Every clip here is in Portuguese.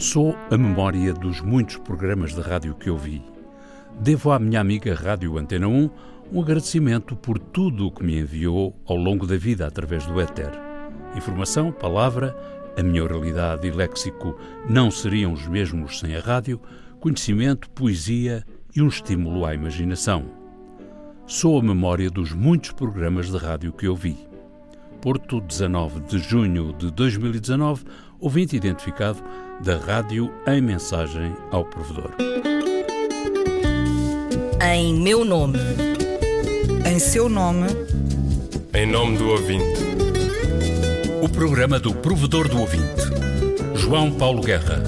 Sou a memória dos muitos programas de rádio que ouvi. Devo à minha amiga Rádio Antena 1 um agradecimento por tudo o que me enviou ao longo da vida através do éter. Informação, palavra, a minha oralidade e léxico não seriam os mesmos sem a rádio, conhecimento, poesia e um estímulo à imaginação. Sou a memória dos muitos programas de rádio que ouvi. Porto, 19 de junho de 2019, ouvinte identificado da rádio em mensagem ao provedor. Em meu nome. Em seu nome. Em nome do ouvinte. O programa do provedor do ouvinte. João Paulo Guerra.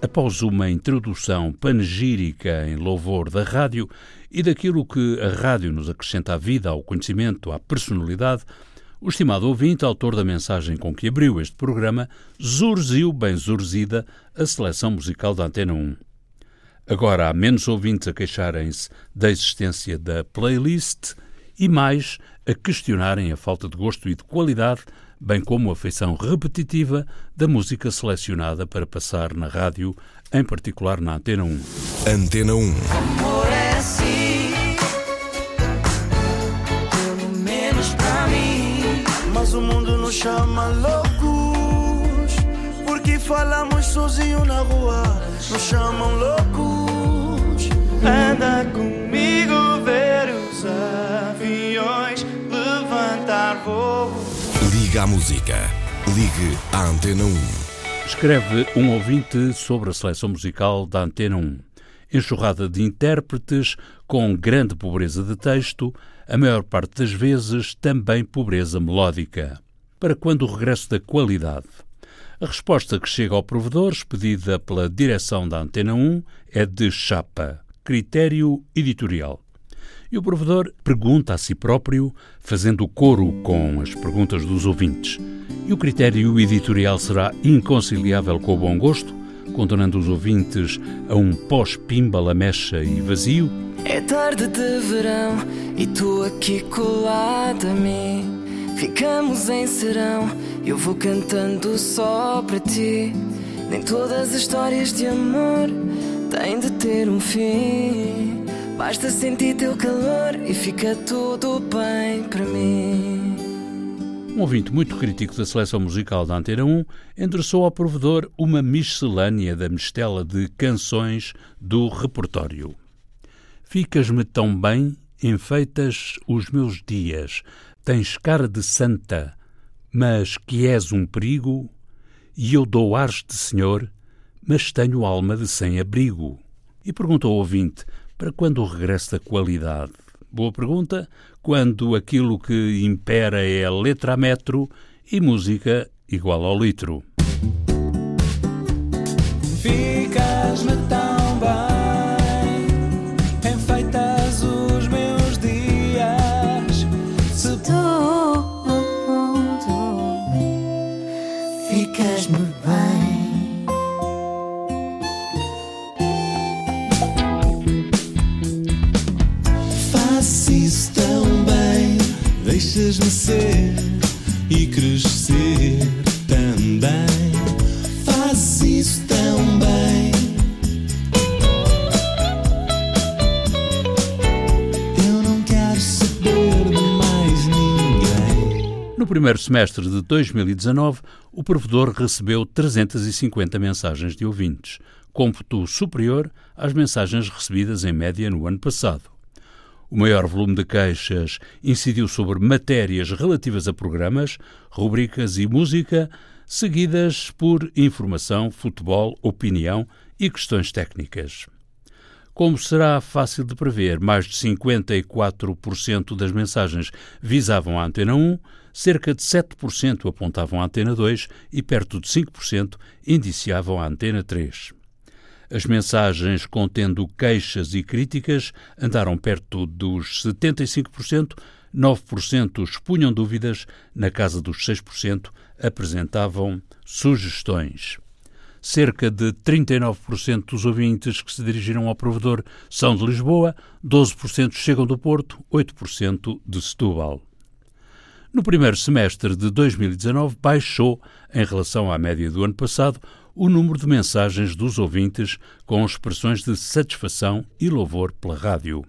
Após uma introdução panegírica em louvor da rádio e daquilo que a rádio nos acrescenta à vida, ao conhecimento, à personalidade, o estimado ouvinte, autor da mensagem com que abriu este programa, zurziu bem zurzida a seleção musical da Antena 1. Agora há menos ouvintes a queixarem-se da existência da playlist e mais a questionarem a falta de gosto e de qualidade, bem como a feição repetitiva da música selecionada para passar na rádio, em particular na Antena 1. Antena 1. Chama loucos Porque falamos sozinho na rua Nos chamam loucos Anda comigo ver os aviões levantar voo. Liga à música. Ligue à Antena 1. Escreve um ouvinte sobre a seleção musical da Antena 1. Enxurrada de intérpretes, com grande pobreza de texto, a maior parte das vezes também pobreza melódica. Para quando o regresso da qualidade? A resposta que chega ao provedor, expedida pela direção da Antena 1, é de chapa, critério editorial. E o provedor pergunta a si próprio, fazendo coro com as perguntas dos ouvintes. E o critério editorial será inconciliável com o bom gosto, condenando os ouvintes a um pós-pimba lamecha e vazio? É tarde de verão e tu aqui colada a mim. Ficamos em serão, eu vou cantando só para ti. Nem todas as histórias de amor têm de ter um fim. Basta sentir teu calor e fica tudo bem para mim. Um ouvinte muito crítico da seleção musical da Antena 1 endereçou ao provedor uma miscelânea da mistela de canções do repertório. Ficas-me tão bem, enfeitas os meus dias, tens cara de santa, mas que és um perigo, e eu dou ares de senhor, mas tenho alma de sem-abrigo. E perguntou ao ouvinte, para quando o regresso da qualidade? Boa pergunta, quando aquilo que impera é letra a metro e música igual ao litro. Deixas-me ser e crescer também. Faço isso tão bem. Eu não quero saber de mais ninguém. No primeiro semestre de 2019, o provedor recebeu 350 mensagens de ouvintes, cômputo superior às mensagens recebidas em média no ano passado. O maior volume de queixas incidiu sobre matérias relativas a programas, rubricas e música, seguidas por informação, futebol, opinião e questões técnicas. Como será fácil de prever, mais de 54% das mensagens visavam a Antena 1, cerca de 7% apontavam à Antena 2 e perto de 5% indiciavam a Antena 3. As mensagens contendo queixas e críticas andaram perto dos 75%, 9% expunham dúvidas, na casa dos 6% apresentavam sugestões. Cerca de 39% dos ouvintes que se dirigiram ao provedor são de Lisboa, 12% chegam do Porto, 8% de Setúbal. No primeiro semestre de 2019, baixou, em relação à média do ano passado, o número de mensagens dos ouvintes com expressões de satisfação e louvor pela rádio.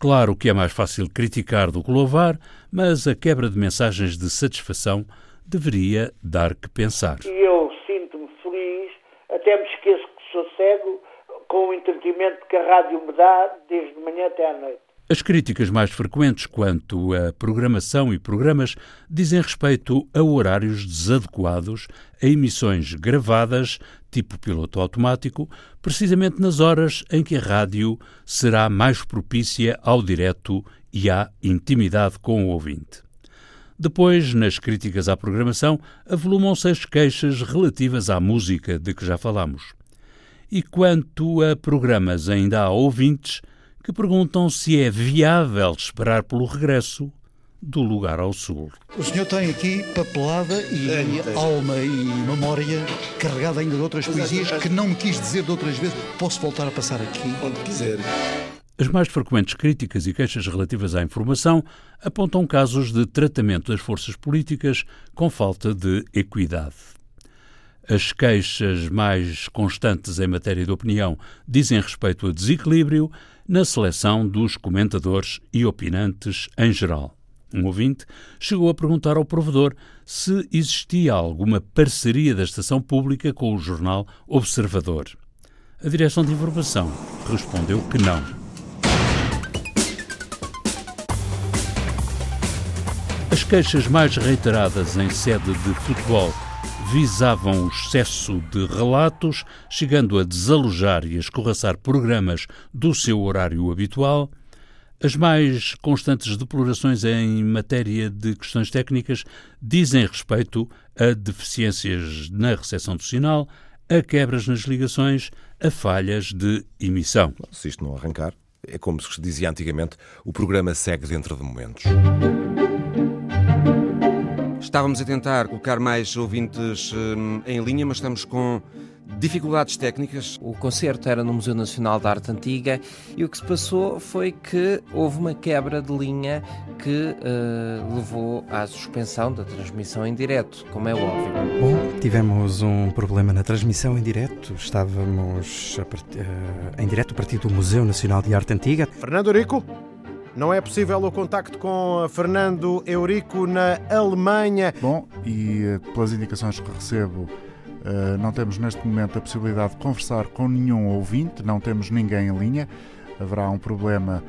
Claro que é mais fácil criticar do que louvar, mas a quebra de mensagens de satisfação deveria dar que pensar. E eu sinto-me feliz, até me esqueço que sou cego, com o entretenimento que a rádio me dá desde manhã até à noite. As críticas mais frequentes quanto à programação e programas dizem respeito a horários desadequados, a emissões gravadas, tipo piloto automático, precisamente nas horas em que a rádio será mais propícia ao direto e à intimidade com o ouvinte. Depois, nas críticas à programação, avolumam-se as queixas relativas à música de que já falamos. E quanto a programas, ainda há ouvintes que perguntam se é viável esperar pelo regresso do lugar ao sul. O senhor tem aqui papelada e alma e memória carregada ainda de outras poesias que não me quis dizer de outras vezes. Posso voltar a passar aqui? Onde quiser. As mais frequentes críticas e queixas relativas à informação apontam casos de tratamento das forças políticas com falta de equidade. As queixas mais constantes em matéria de opinião dizem respeito a desequilíbrio na seleção dos comentadores e opinantes em geral. Um ouvinte chegou a perguntar ao provedor se existia alguma parceria da estação pública com o jornal Observador. A direção de informação respondeu que não. As queixas mais reiteradas em sede de futebol visavam o excesso de relatos, chegando a desalojar e a escorraçar programas do seu horário habitual. As mais constantes deplorações em matéria de questões técnicas dizem respeito a deficiências na recepção do sinal, a quebras nas ligações, a falhas de emissão. Se isto não arrancar, é como se dizia antigamente, o programa segue dentro de momentos. Estávamos a tentar colocar mais ouvintes hum, em linha, mas estamos com dificuldades técnicas. O concerto era no Museu Nacional de Arte Antiga e o que se passou foi que houve uma quebra de linha que uh, levou à suspensão da transmissão em direto, como é óbvio. Bom, tivemos um problema na transmissão em direto. Estávamos part... uh, em direto a partir do Museu Nacional de Arte Antiga. Fernando Rico? Não é possível o contacto com Fernando Eurico na Alemanha. Bom, e pelas indicações que recebo, não temos neste momento a possibilidade de conversar com nenhum ouvinte, não temos ninguém em linha. Haverá um problema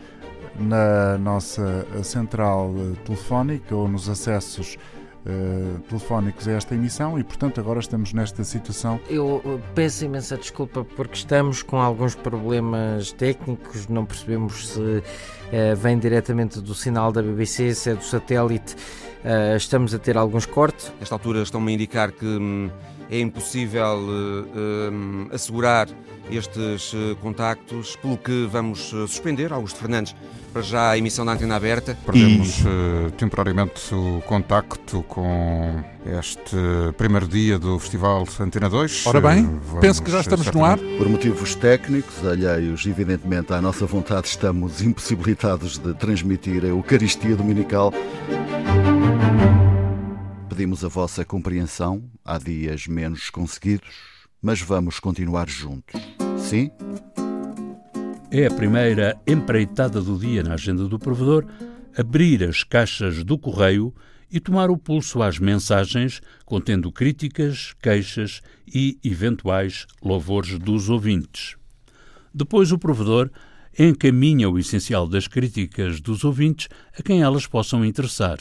na nossa central telefónica ou nos acessos Uh, telefónicos a esta emissão e, portanto, agora estamos nesta situação. Eu peço imensa desculpa porque estamos com alguns problemas técnicos, não percebemos se uh, vem diretamente do sinal da BBC, se é do satélite. Uh, estamos a ter alguns cortes. Nesta altura estão-me a indicar que hum, é impossível hum, assegurar estes contactos, pelo que vamos suspender, Augusto Fernandes, para já a emissão da antena aberta. Perdemos e... uh, temporariamente o contacto com este primeiro dia do Festival Antena 2. Ora bem, uh, penso que já estamos no ar. Por motivos técnicos, alheios evidentemente à nossa vontade, estamos impossibilitados de transmitir a Eucaristia Dominical. Pedimos a vossa compreensão, há dias menos conseguidos, mas vamos continuar juntos. Sim? É a primeira empreitada do dia na agenda do provedor abrir as caixas do correio e tomar o pulso às mensagens contendo críticas, queixas e eventuais louvores dos ouvintes. Depois, o provedor encaminha o essencial das críticas dos ouvintes a quem elas possam interessar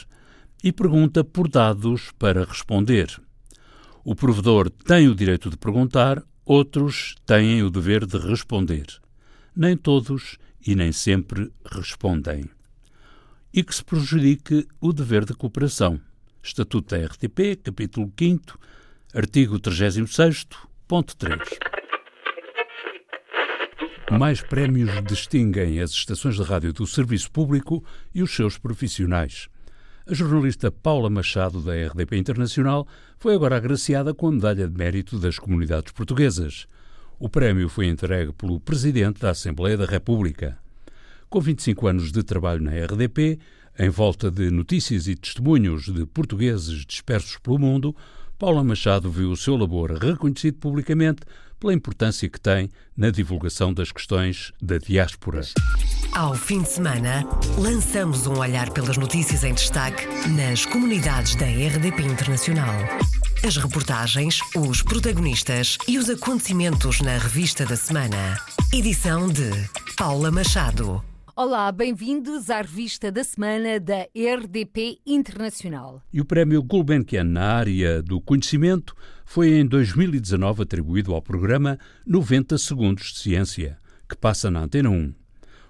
e pergunta por dados para responder. O provedor tem o direito de perguntar, outros têm o dever de responder. Nem todos e nem sempre respondem. E que se prejudique o dever de cooperação. Estatuto da RTP, capítulo 5, artigo 36, ponto 3. Mais prémios distinguem as estações de rádio do serviço público e os seus profissionais. A jornalista Paula Machado, da RDP Internacional, foi agora agraciada com a Medalha de Mérito das Comunidades Portuguesas. O prémio foi entregue pelo Presidente da Assembleia da República. Com 25 anos de trabalho na RDP, em volta de notícias e testemunhos de portugueses dispersos pelo mundo, Paula Machado viu o seu labor reconhecido publicamente pela importância que tem na divulgação das questões da diáspora. Ao fim de semana, lançamos um olhar pelas notícias em destaque nas comunidades da RDP Internacional. As reportagens, os protagonistas e os acontecimentos na revista da semana. Edição de Paula Machado. Olá, bem-vindos à revista da semana da RDP Internacional. E o prémio Gulbenkian na área do conhecimento foi em 2019 atribuído ao programa 90 Segundos de Ciência, que passa na Antena 1.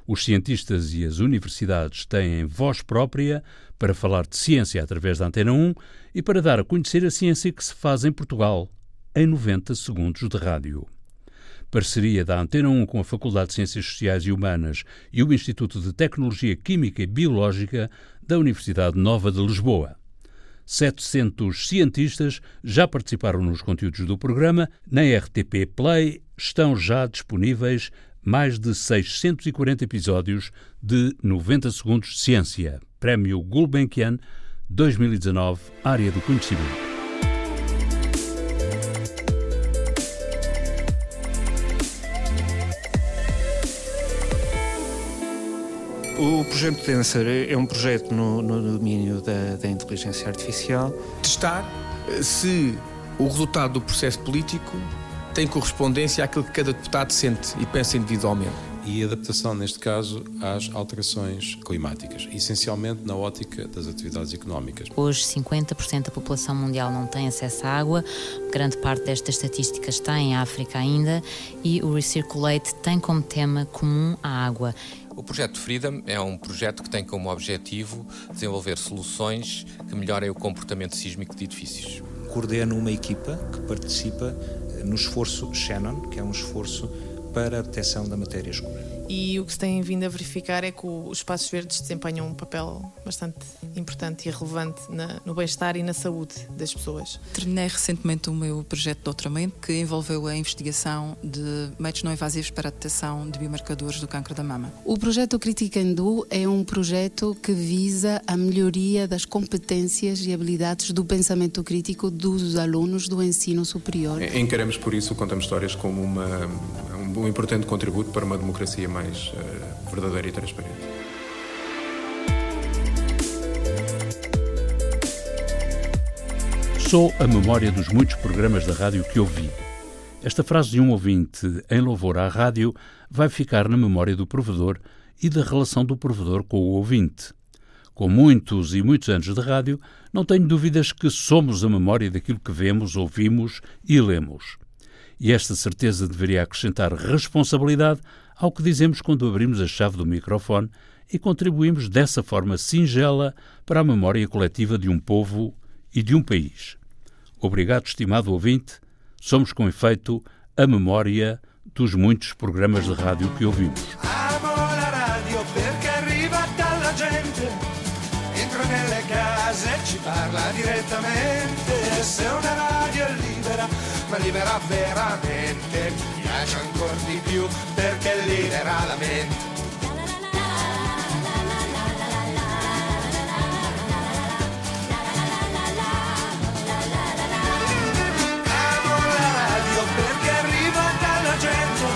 Os cientistas e as universidades têm voz própria para falar de ciência através da Antena 1 e para dar a conhecer a ciência que se faz em Portugal, em 90 segundos de rádio. Parceria da Antena 1 com a Faculdade de Ciências Sociais e Humanas e o Instituto de Tecnologia Química e Biológica da Universidade Nova de Lisboa. 700 cientistas já participaram nos conteúdos do programa. Na RTP Play estão já disponíveis mais de 640 episódios de 90 Segundos de Ciência. Prémio Gulbenkian 2019, Área do Conhecimento. O projeto Tensor é um projeto no, no domínio da, da, inteligência artificial. Testar se o resultado do processo político tem correspondência àquilo que cada deputado sente e pensa individualmente. E adaptação, neste caso, às alterações climáticas, essencialmente na ótica das atividades económicas. Hoje, 50% da população mundial não tem acesso à água, grande parte destas estatísticas está em África ainda, e o Recirculate tem como tema comum a água. O projeto Freedom é um projeto que tem como objetivo desenvolver soluções que melhorem o comportamento sísmico de edifícios. Coordeno uma equipa que participa no esforço Shannon, que é um esforço para a detecção da matéria escura e o que se tem vindo a verificar é que os espaços verdes desempenham um papel bastante importante e relevante na, no bem-estar e na saúde das pessoas. Terminei recentemente o meu projeto de doutoramento que envolveu a investigação de métodos não invasivos para a detecção de biomarcadores do câncer da mama. O projeto Criticando é um projeto que visa a melhoria das competências e habilidades do pensamento crítico dos alunos do ensino superior. Encaramos por isso Contamos Histórias como uma, um importante contributo para uma democracia mais uh, verdadeira e transparente. Sou a memória dos muitos programas da rádio que ouvi. Esta frase de um ouvinte em louvor à rádio vai ficar na memória do provedor e da relação do provedor com o ouvinte. Com muitos e muitos anos de rádio, não tenho dúvidas que somos a memória daquilo que vemos, ouvimos e lemos. E esta certeza deveria acrescentar responsabilidade ao que dizemos quando abrimos a chave do microfone e contribuímos dessa forma singela para a memória coletiva de um povo e de um país. Obrigado, estimado ouvinte. Somos, com efeito, a memória dos muitos programas de rádio que ouvimos. Ma libera veramente, mi piace ancora di più perché libera la mente. Amo la radio perché arriva dalla gente,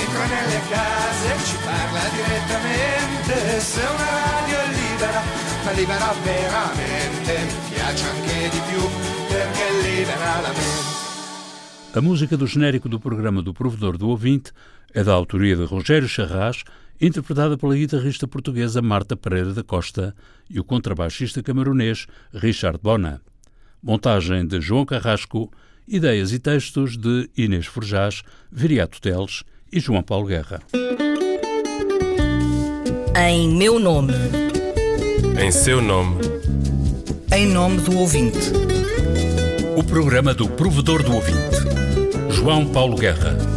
entra nelle case e ci parla direttamente. Se una radio è libera, ma libera veramente, mi piace anche di più perché libera la mente. A música do genérico do programa do Provedor do Ouvinte é da autoria de Rogério Charras, interpretada pela guitarrista portuguesa Marta Pereira da Costa e o contrabaixista camaronês Richard Bona. Montagem de João Carrasco, ideias e textos de Inês Forjás, Viriato Teles e João Paulo Guerra. Em meu nome. Em seu nome. Em nome do ouvinte. O programa do Provedor do Ouvinte. João Paulo Guerra.